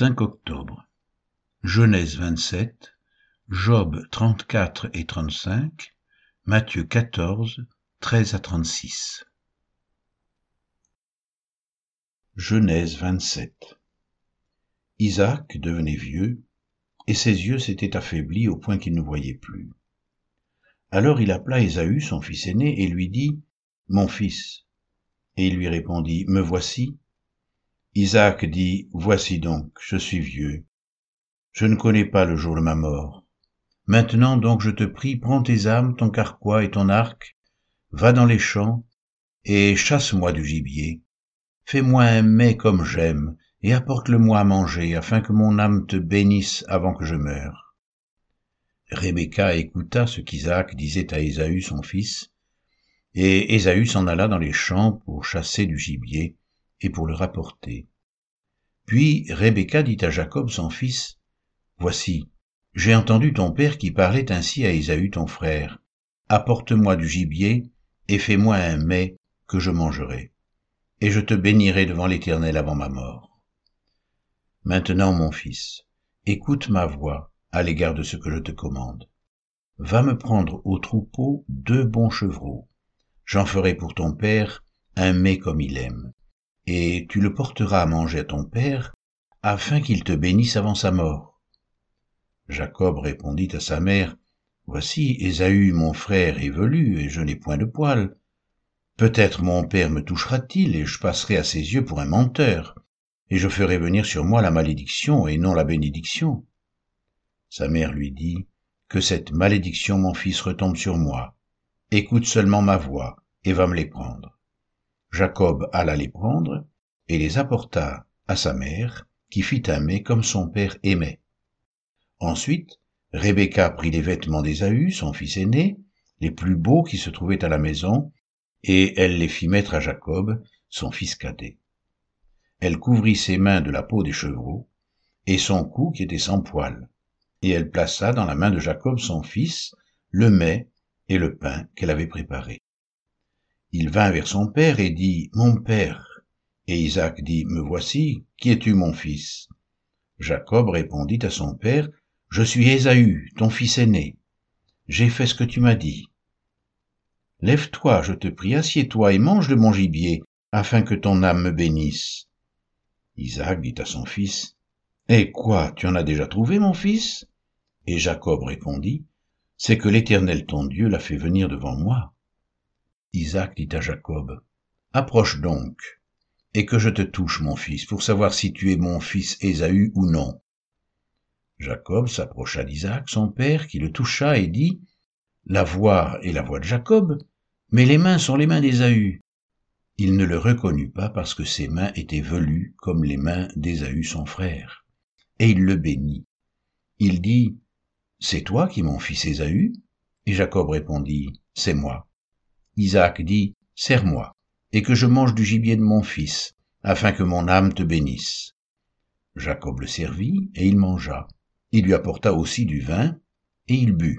5 octobre. Genèse 27, Job 34 et 35, Matthieu 14, 13 à 36. Genèse 27. Isaac devenait vieux, et ses yeux s'étaient affaiblis au point qu'il ne voyait plus. Alors il appela Ésaü, son fils aîné, et lui dit, Mon fils. Et il lui répondit, Me voici. Isaac dit, Voici donc, je suis vieux. Je ne connais pas le jour de ma mort. Maintenant donc je te prie, prends tes âmes, ton carquois et ton arc, va dans les champs, et chasse-moi du gibier. Fais-moi un mets comme j'aime, et apporte-le-moi à manger, afin que mon âme te bénisse avant que je meure. Rebecca écouta ce qu'Isaac disait à Ésaü son fils, et Ésaü s'en alla dans les champs pour chasser du gibier, et pour le rapporter. Puis Rebecca dit à Jacob son fils, Voici, j'ai entendu ton père qui parlait ainsi à Ésaü ton frère. Apporte-moi du gibier, et fais-moi un mets que je mangerai, et je te bénirai devant l'Éternel avant ma mort. Maintenant, mon fils, écoute ma voix à l'égard de ce que je te commande. Va me prendre au troupeau deux bons chevreaux. J'en ferai pour ton père un mets comme il aime et tu le porteras à manger à ton père, afin qu'il te bénisse avant sa mort. Jacob répondit à sa mère, Voici, Ésaü, mon frère, est velu, et je n'ai point de poils. Peut-être mon père me touchera-t-il, et je passerai à ses yeux pour un menteur, et je ferai venir sur moi la malédiction et non la bénédiction. Sa mère lui dit, Que cette malédiction, mon fils, retombe sur moi. Écoute seulement ma voix, et va me les prendre. Jacob alla les prendre et les apporta à sa mère, qui fit un mets comme son père aimait. Ensuite, Rebecca prit les vêtements d'Ésaü, son fils aîné, les plus beaux qui se trouvaient à la maison, et elle les fit mettre à Jacob, son fils cadet. Elle couvrit ses mains de la peau des chevreaux, et son cou qui était sans poils, et elle plaça dans la main de Jacob son fils le mets et le pain qu'elle avait préparé. Il vint vers son père et dit, Mon père. Et Isaac dit, Me voici, qui es-tu, mon fils? Jacob répondit à son père, Je suis Ésaü, ton fils aîné. J'ai fait ce que tu m'as dit. Lève-toi, je te prie, assieds-toi et mange de mon gibier, afin que ton âme me bénisse. Isaac dit à son fils, Eh quoi, tu en as déjà trouvé, mon fils? Et Jacob répondit, C'est que l'Éternel ton Dieu l'a fait venir devant moi. Isaac dit à Jacob, Approche donc, et que je te touche, mon fils, pour savoir si tu es mon fils Ésaü ou non. Jacob s'approcha d'Isaac, son père, qui le toucha et dit, La voix est la voix de Jacob, mais les mains sont les mains d'Ésaü. Il ne le reconnut pas parce que ses mains étaient velues comme les mains d'Ésaü son frère. Et il le bénit. Il dit, C'est toi qui mon fils Ésaü? Et Jacob répondit, C'est moi. Isaac dit, Serre-moi, et que je mange du gibier de mon fils, afin que mon âme te bénisse. Jacob le servit, et il mangea. Il lui apporta aussi du vin, et il but.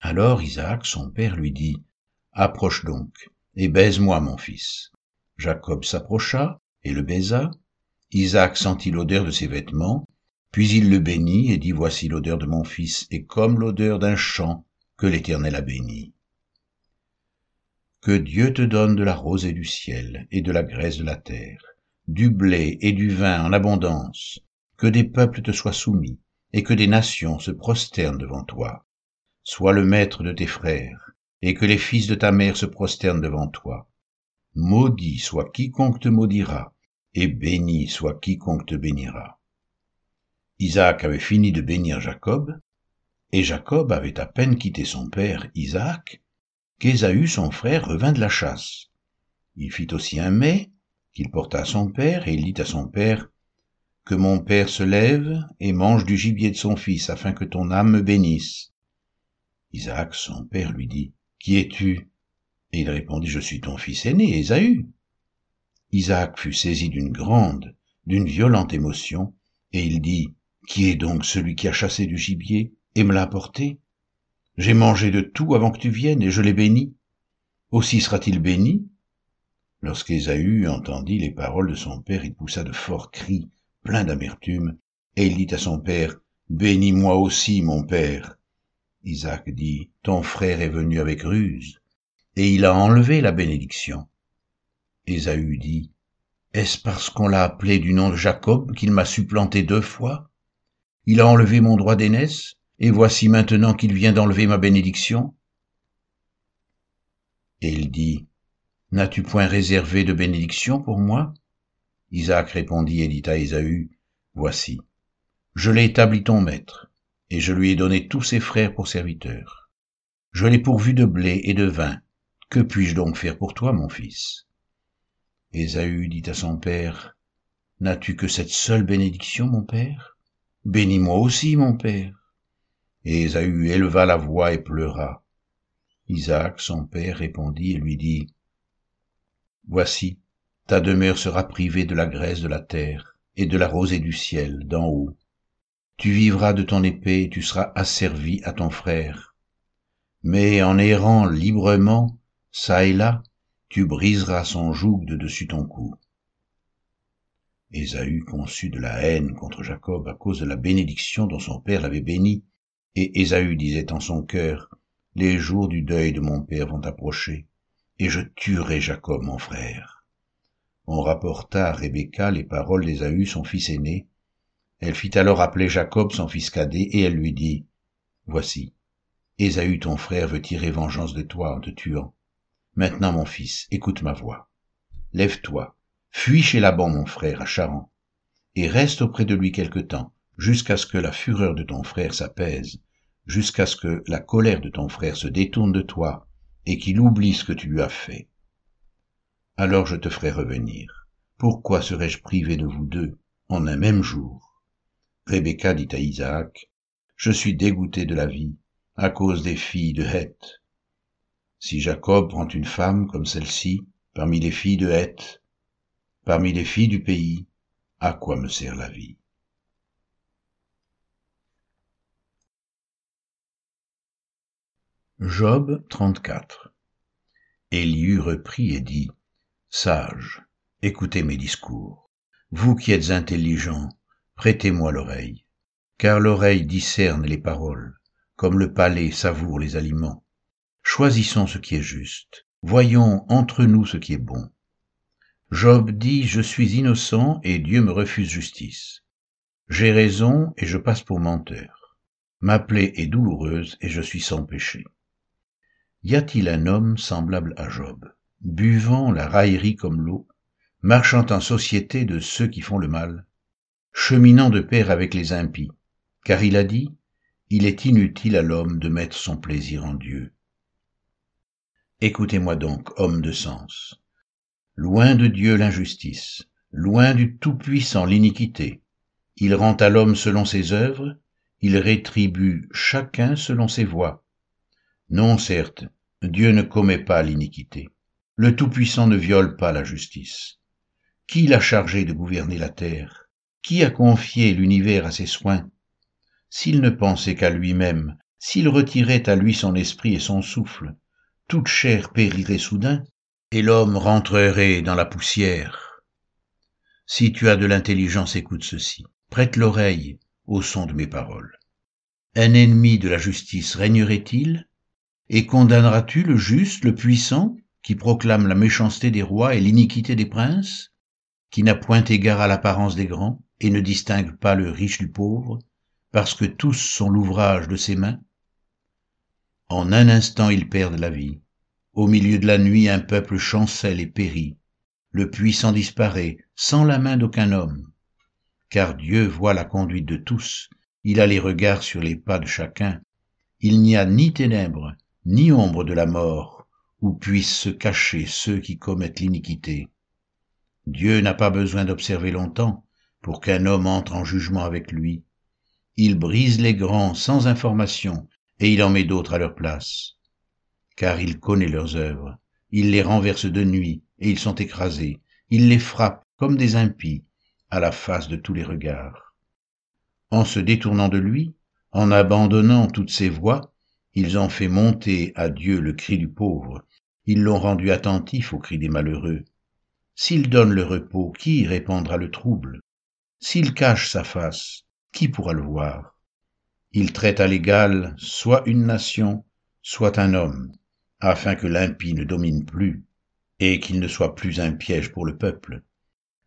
Alors Isaac, son père, lui dit, Approche donc, et baise-moi, mon fils. Jacob s'approcha, et le baisa. Isaac sentit l'odeur de ses vêtements, puis il le bénit, et dit, Voici l'odeur de mon fils, et comme l'odeur d'un champ que l'Éternel a béni. Que Dieu te donne de la rosée du ciel et de la graisse de la terre, du blé et du vin en abondance, que des peuples te soient soumis, et que des nations se prosternent devant toi. Sois le maître de tes frères, et que les fils de ta mère se prosternent devant toi. Maudit soit quiconque te maudira, et béni soit quiconque te bénira. Isaac avait fini de bénir Jacob, et Jacob avait à peine quitté son père Isaac qu'Ésaü son frère revint de la chasse. Il fit aussi un mets qu'il porta à son père, et il dit à son père, Que mon père se lève et mange du gibier de son fils, afin que ton âme me bénisse. Isaac, son père, lui dit, Qui es-tu? Et il répondit, Je suis ton fils aîné, Ésaü. Isaac fut saisi d'une grande, d'une violente émotion, et il dit, Qui est donc celui qui a chassé du gibier et me l'a apporté? J'ai mangé de tout avant que tu viennes, et je l'ai béni. Aussi sera-t-il béni Lorsqu'Ésaü entendit les paroles de son père, il poussa de forts cris, plein d'amertume, et il dit à son père, Bénis-moi aussi, mon père. Isaac dit, Ton frère est venu avec ruse, et il a enlevé la bénédiction. Ésaü dit, Est-ce parce qu'on l'a appelé du nom de Jacob qu'il m'a supplanté deux fois? Il a enlevé mon droit d'aînesse, et voici maintenant qu'il vient d'enlever ma bénédiction. Et il dit, N'as-tu point réservé de bénédiction pour moi? Isaac répondit et dit à Ésaü, Voici, je l'ai établi ton maître, et je lui ai donné tous ses frères pour serviteurs. Je l'ai pourvu de blé et de vin. Que puis-je donc faire pour toi, mon fils? Ésaü dit à son père, N'as-tu que cette seule bénédiction, mon père? Bénis-moi aussi, mon père. Et Ésaü éleva la voix et pleura. Isaac, son père, répondit et lui dit, Voici, ta demeure sera privée de la graisse de la terre et de la rosée du ciel d'en haut. Tu vivras de ton épée et tu seras asservi à ton frère. Mais en errant librement, çà et là, tu briseras son joug de dessus ton cou. Ésaü conçut de la haine contre Jacob à cause de la bénédiction dont son père l'avait béni, et Ésaü disait en son cœur, Les jours du deuil de mon père vont approcher, et je tuerai Jacob mon frère. On rapporta à Rebecca les paroles d'Ésaü son fils aîné. Elle fit alors appeler Jacob son fils cadet, et elle lui dit, Voici, Ésaü ton frère veut tirer vengeance de toi en te tuant. Maintenant mon fils, écoute ma voix. Lève-toi, fuis chez Laban mon frère à Charan, et reste auprès de lui quelque temps, jusqu'à ce que la fureur de ton frère s'apaise, jusqu'à ce que la colère de ton frère se détourne de toi, et qu'il oublie ce que tu lui as fait. Alors je te ferai revenir. Pourquoi serais-je privé de vous deux en un même jour? Rebecca dit à Isaac, Je suis dégoûté de la vie à cause des filles de Heth. Si Jacob prend une femme comme celle-ci, parmi les filles de Heth, parmi les filles du pays, à quoi me sert la vie? Job 34 Éliu reprit et dit, Sages, écoutez mes discours. Vous qui êtes intelligents, prêtez-moi l'oreille, car l'oreille discerne les paroles, comme le palais savoure les aliments. Choisissons ce qui est juste, voyons entre nous ce qui est bon. Job dit, Je suis innocent et Dieu me refuse justice. J'ai raison et je passe pour menteur. Ma plaie est douloureuse et je suis sans péché. Y a-t-il un homme semblable à Job, buvant la raillerie comme l'eau, marchant en société de ceux qui font le mal, cheminant de pair avec les impies, car il a dit, il est inutile à l'homme de mettre son plaisir en Dieu. Écoutez-moi donc, homme de sens. Loin de Dieu l'injustice, loin du Tout-Puissant l'iniquité. Il rend à l'homme selon ses œuvres, il rétribue chacun selon ses voies. Non, certes, Dieu ne commet pas l'iniquité. Le Tout-Puissant ne viole pas la justice. Qui l'a chargé de gouverner la terre? Qui a confié l'univers à ses soins? S'il ne pensait qu'à lui-même, s'il retirait à lui son esprit et son souffle, toute chair périrait soudain, et l'homme rentrerait dans la poussière. Si tu as de l'intelligence, écoute ceci. Prête l'oreille au son de mes paroles. Un ennemi de la justice régnerait-il? Et condamneras-tu le juste, le puissant, qui proclame la méchanceté des rois et l'iniquité des princes, qui n'a point égard à l'apparence des grands et ne distingue pas le riche du pauvre, parce que tous sont l'ouvrage de ses mains? En un instant ils perdent la vie. Au milieu de la nuit un peuple chancelle et périt. Le puissant disparaît, sans la main d'aucun homme. Car Dieu voit la conduite de tous, il a les regards sur les pas de chacun. Il n'y a ni ténèbres, ni ombre de la mort, où puissent se cacher ceux qui commettent l'iniquité. Dieu n'a pas besoin d'observer longtemps pour qu'un homme entre en jugement avec lui. Il brise les grands sans information, et il en met d'autres à leur place. Car il connaît leurs œuvres, il les renverse de nuit, et ils sont écrasés, il les frappe comme des impies, à la face de tous les regards. En se détournant de lui, en abandonnant toutes ses voies, ils ont fait monter à Dieu le cri du pauvre, ils l'ont rendu attentif au cri des malheureux. S'il donne le repos, qui répandra le trouble? S'il cache sa face, qui pourra le voir? Il traite à l'égal soit une nation, soit un homme, afin que l'impie ne domine plus, et qu'il ne soit plus un piège pour le peuple.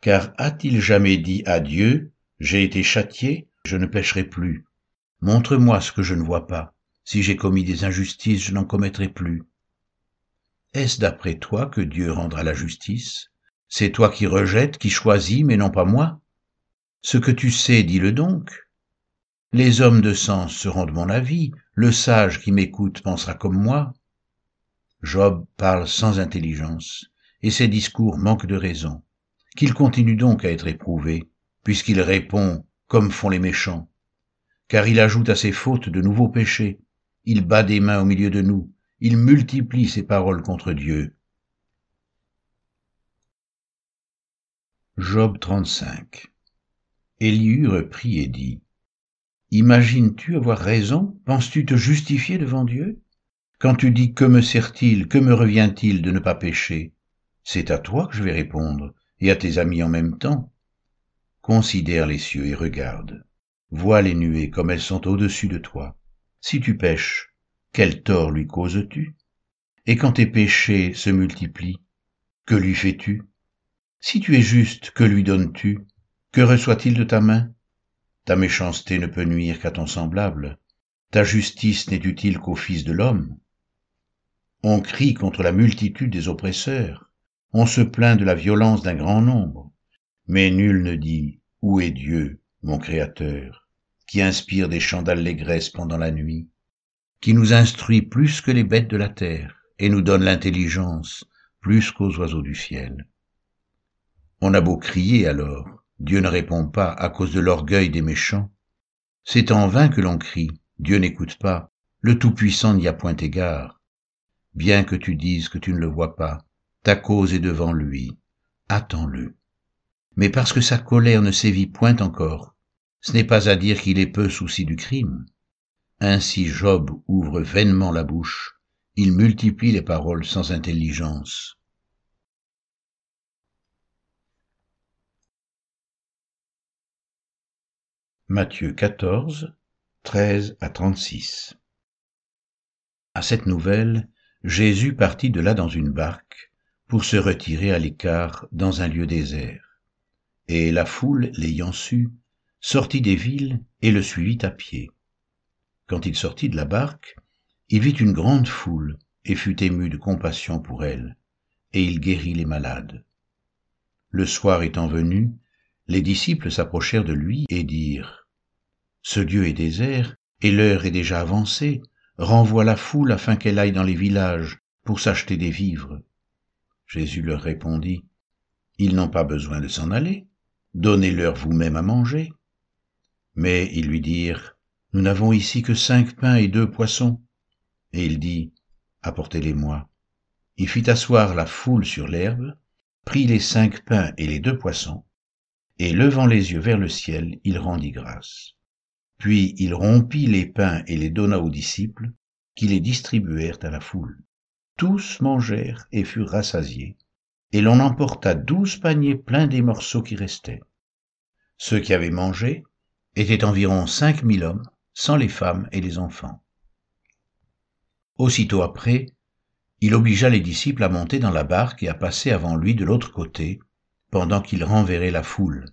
Car a-t-il jamais dit à Dieu, J'ai été châtié, je ne pécherai plus. Montre-moi ce que je ne vois pas. Si j'ai commis des injustices, je n'en commettrai plus. Est-ce d'après toi que Dieu rendra la justice? C'est toi qui rejettes, qui choisis, mais non pas moi Ce que tu sais, dis-le donc. Les hommes de sens seront de mon avis, le sage qui m'écoute pensera comme moi. Job parle sans intelligence, et ses discours manquent de raison. Qu'il continue donc à être éprouvé, puisqu'il répond comme font les méchants. Car il ajoute à ses fautes de nouveaux péchés, il bat des mains au milieu de nous, il multiplie ses paroles contre Dieu. Job 35 Élihu reprit et dit, Imagines-tu avoir raison? Penses-tu te justifier devant Dieu? Quand tu dis que me sert-il, que me revient-il de ne pas pécher? C'est à toi que je vais répondre, et à tes amis en même temps. Considère les cieux et regarde. Vois les nuées comme elles sont au-dessus de toi. Si tu pêches, quel tort lui causes-tu? Et quand tes péchés se multiplient, que lui fais-tu? Si tu es juste, que lui donnes-tu? Que reçoit-il de ta main? Ta méchanceté ne peut nuire qu'à ton semblable, ta justice n'est utile qu'au Fils de l'homme. On crie contre la multitude des oppresseurs, on se plaint de la violence d'un grand nombre, mais nul ne dit Où est Dieu, mon Créateur, qui inspire des chants d'allégresse pendant la nuit qui nous instruit plus que les bêtes de la terre et nous donne l'intelligence plus qu'aux oiseaux du ciel. On a beau crier alors, Dieu ne répond pas à cause de l'orgueil des méchants. C'est en vain que l'on crie, Dieu n'écoute pas, le Tout-Puissant n'y a point égard. Bien que tu dises que tu ne le vois pas, ta cause est devant lui, attends-le. Mais parce que sa colère ne sévit point encore, ce n'est pas à dire qu'il est peu souci du crime. Ainsi Job ouvre vainement la bouche, il multiplie les paroles sans intelligence. Matthieu 14, 13 à 36 À cette nouvelle, Jésus partit de là dans une barque pour se retirer à l'écart dans un lieu désert. Et la foule, l'ayant su, sortit des villes et le suivit à pied. Quand il sortit de la barque, il vit une grande foule et fut ému de compassion pour elle, et il guérit les malades. Le soir étant venu, les disciples s'approchèrent de lui et dirent, Ce lieu est désert, et l'heure est déjà avancée, renvoie la foule afin qu'elle aille dans les villages pour s'acheter des vivres. Jésus leur répondit, Ils n'ont pas besoin de s'en aller, donnez-leur vous-même à manger. Mais ils lui dirent, nous n'avons ici que cinq pains et deux poissons. Et il dit, Apportez-les-moi. Il fit asseoir la foule sur l'herbe, prit les cinq pains et les deux poissons, et levant les yeux vers le ciel, il rendit grâce. Puis il rompit les pains et les donna aux disciples, qui les distribuèrent à la foule. Tous mangèrent et furent rassasiés, et l'on emporta douze paniers pleins des morceaux qui restaient. Ceux qui avaient mangé étaient environ cinq mille hommes, sans les femmes et les enfants. Aussitôt après, il obligea les disciples à monter dans la barque et à passer avant lui de l'autre côté, pendant qu'il renverrait la foule.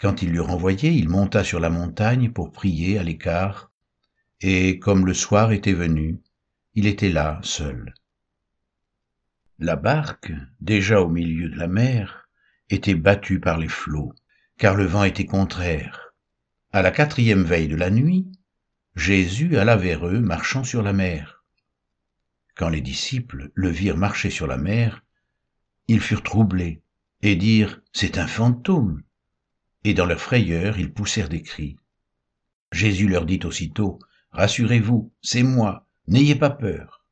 Quand il l'eut renvoyé, il monta sur la montagne pour prier à l'écart, et comme le soir était venu, il était là seul. La barque, déjà au milieu de la mer, était battue par les flots, car le vent était contraire à la quatrième veille de la nuit, Jésus alla vers eux marchant sur la mer. Quand les disciples le virent marcher sur la mer, ils furent troublés et dirent C'est un fantôme. Et dans leur frayeur, ils poussèrent des cris. Jésus leur dit aussitôt Rassurez-vous, c'est moi, n'ayez pas peur.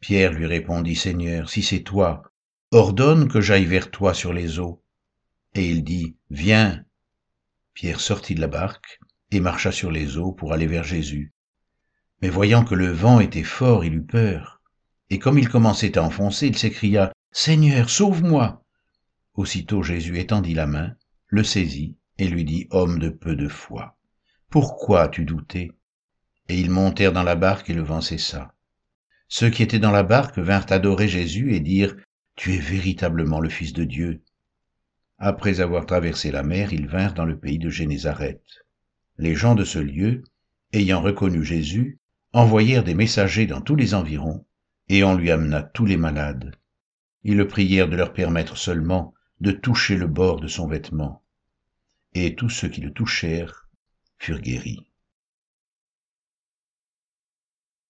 Pierre lui répondit Seigneur, si c'est toi, ordonne que j'aille vers toi sur les eaux. Et il dit Viens. Pierre sortit de la barque et marcha sur les eaux pour aller vers Jésus. Mais voyant que le vent était fort, il eut peur. Et comme il commençait à enfoncer, il s'écria, Seigneur, sauve-moi. Aussitôt Jésus étendit la main, le saisit et lui dit, Homme de peu de foi, pourquoi as-tu douté? Et ils montèrent dans la barque et le vent cessa. Ceux qui étaient dans la barque vinrent adorer Jésus et dirent, Tu es véritablement le Fils de Dieu. Après avoir traversé la mer, ils vinrent dans le pays de Génézareth. Les gens de ce lieu, ayant reconnu Jésus, envoyèrent des messagers dans tous les environs, et on lui amena tous les malades. Ils le prièrent de leur permettre seulement de toucher le bord de son vêtement. Et tous ceux qui le touchèrent furent guéris.